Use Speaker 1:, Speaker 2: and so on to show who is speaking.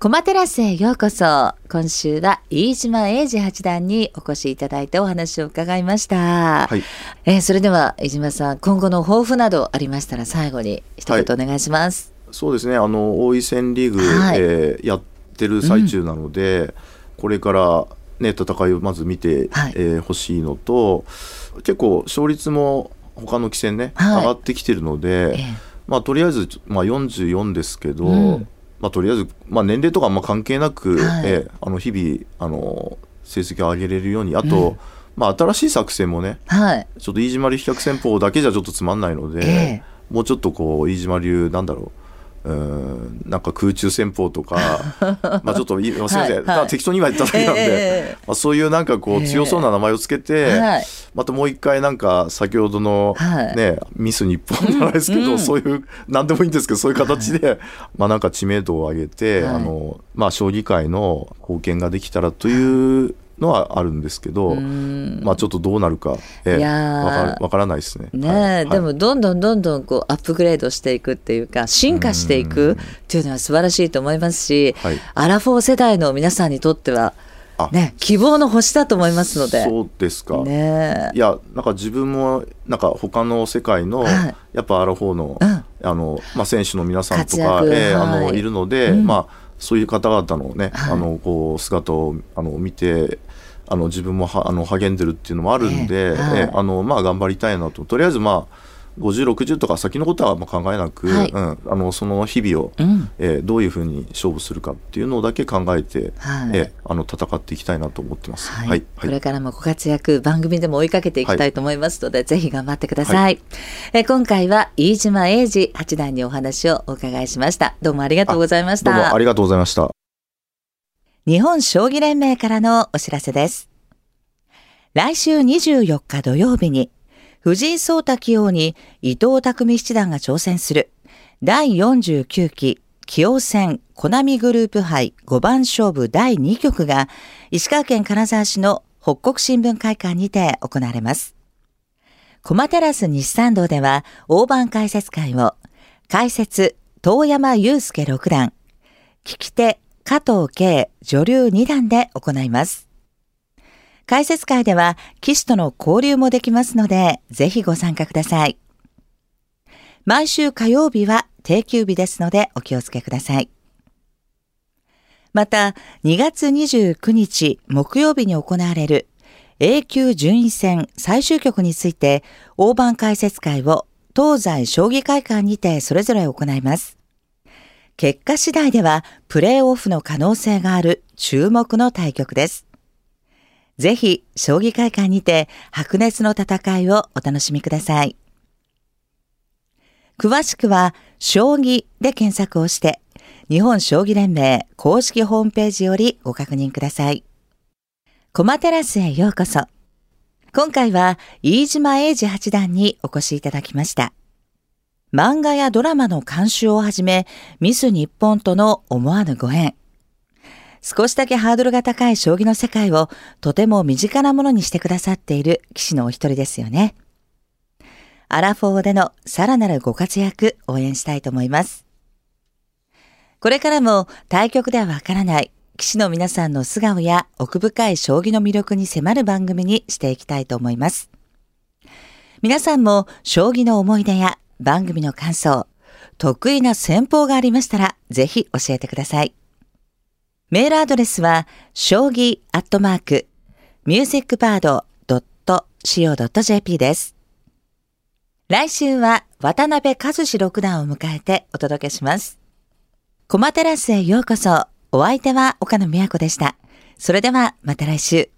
Speaker 1: コマテラスへようこそ。今週は飯島英二八段にお越しいただいてお話を伺いました。
Speaker 2: はい、
Speaker 1: えーそれでは飯島さん、今後の抱負などありましたら最後に一言お願いします。
Speaker 2: そうですね。あの大井戦リーグ、
Speaker 1: はい。
Speaker 2: えーやってる最中なので、これから、ね、戦いをまず見てほ、
Speaker 1: はい。
Speaker 2: えー欲しいのと結構勝率も他の棋戦ね、
Speaker 1: はい。
Speaker 2: 上がってきてるので、
Speaker 1: ええ
Speaker 2: まあ、とりあえず、まあ、44ですけど、
Speaker 1: うん。
Speaker 2: まあ、とりあえず、まあ、年齢とかあんま関係なく、
Speaker 1: はい。
Speaker 2: えーあの日々あの成績を上げれるようにあと、まあ、新しい作戦もね
Speaker 1: はい。
Speaker 2: ちょっと飯島流飛脚戦法だけじゃちょっとつまんないので、
Speaker 1: ええ。
Speaker 2: もうちょっとこう飯島流なんだろううーんなんか空中戦法とか まあちょっといすみません、
Speaker 1: はいはい。
Speaker 2: 適当に今言っただけなんで、
Speaker 1: ええ
Speaker 2: まあ、そういうなんかこ
Speaker 1: ええ
Speaker 2: う強そうな名前をつけて、
Speaker 1: はい。
Speaker 2: またもう一回なんか先ほどの、
Speaker 1: はい。
Speaker 2: ねミス日本じゃないですけど、
Speaker 1: うん
Speaker 2: そういう何でもいいんですけどそういう形で、まあなんか知名度を上げて、
Speaker 1: はい。
Speaker 2: あのまあ将棋界の貢献ができたらというのはあるんですけど、
Speaker 1: ん。
Speaker 2: まあちょっとどうなるか、ええ
Speaker 1: いやー。
Speaker 2: わからないですね。
Speaker 1: ねえ、
Speaker 2: はい。はい。
Speaker 1: でもどんどんどんどんこうアップグレードしていくっていうか進化していくっていうのは素晴らしいと思いますし、
Speaker 2: はい。
Speaker 1: アラフォー世代の皆さんにとっては
Speaker 2: あ。
Speaker 1: ね希望の星だと思いますので。
Speaker 2: そうですか。
Speaker 1: ねえ。
Speaker 2: いやなんか自分もなんか他の世界の、
Speaker 1: はい。
Speaker 2: やっぱアラフォーの,、
Speaker 1: うん。
Speaker 2: あのまあ、選手の皆さんと
Speaker 1: 活
Speaker 2: か、
Speaker 1: 躍
Speaker 2: えー
Speaker 1: はい。
Speaker 2: あのいるので、
Speaker 1: うん。
Speaker 2: まあ、そういう方々のね、
Speaker 1: はい。
Speaker 2: あのこう姿をあの見てあの自分もはあの励んでるっていうのもあるんで、
Speaker 1: ええ。はい。
Speaker 2: えーあのまあ、頑張りたいなと。とりあえずまあ5060とか先のことはまあ考えなく、
Speaker 1: はい。
Speaker 2: うん、あのその日々を、
Speaker 1: うん。
Speaker 2: えーどういうふうに勝負するかっていうのだけ考えて、
Speaker 1: はい。
Speaker 2: えーあの戦っていきたいなと思ってます。
Speaker 1: はい。
Speaker 2: はい。
Speaker 1: これからもご活躍番組でも追いかけていきたいと思いますので、ぜひ頑張ってください、え今回は飯島英二八段にお話をお伺いしました。どうもありがとうございました。
Speaker 2: どうもありがとうございました。
Speaker 1: 日本将棋連盟からのお知らせです。来週24日土曜日に、藤井聡太棋王に伊藤匠七段が挑戦する第49期棋王戦コナミグループ杯5番勝負第2局が石川県金沢市の北国新聞会館にて行われます。コマテラス西参道では大盤解説会を解説遠山祐介六段、聞き手加藤慶女流2段で行います。解説会では棋士との交流もできますので、ぜひご参加ください。毎週火曜日は定休日ですのでお気をつけください。また、2月29日木曜日に行われる A 級順位戦最終局について大盤解説会を東西将棋会館にてそれぞれ行います。結果次第ではプレーオフの可能性がある注目の対局です。ぜひ、将棋会館にて白熱の戦いをお楽しみください。詳しくは、将棋で検索をして、日本将棋連盟公式ホームページよりご確認ください。コマテラスへようこそ。今回は、飯島英二八段にお越しいただきました。漫画やドラマの監修をはじめ、ミス日本との思わぬご縁。少しだけハードルが高い将棋の世界をとても身近なものにしてくださっている棋士のお一人ですよね。アラフォーでのさらなるご活躍応援したいと思います。これからも対局ではわからない棋士の皆さんの素顔や奥深い将棋の魅力に迫る番組にしていきたいと思います。皆さんも将棋の思い出や番組の感想、得意な戦法がありましたらぜひ教えてください。メールアドレスは、将棋アットマーク、ミュージックバード .co.jp です。来週は渡辺和志六段を迎えてお届けします。コマテラスへようこそ。お相手は岡野美和子でした。それではまた来週。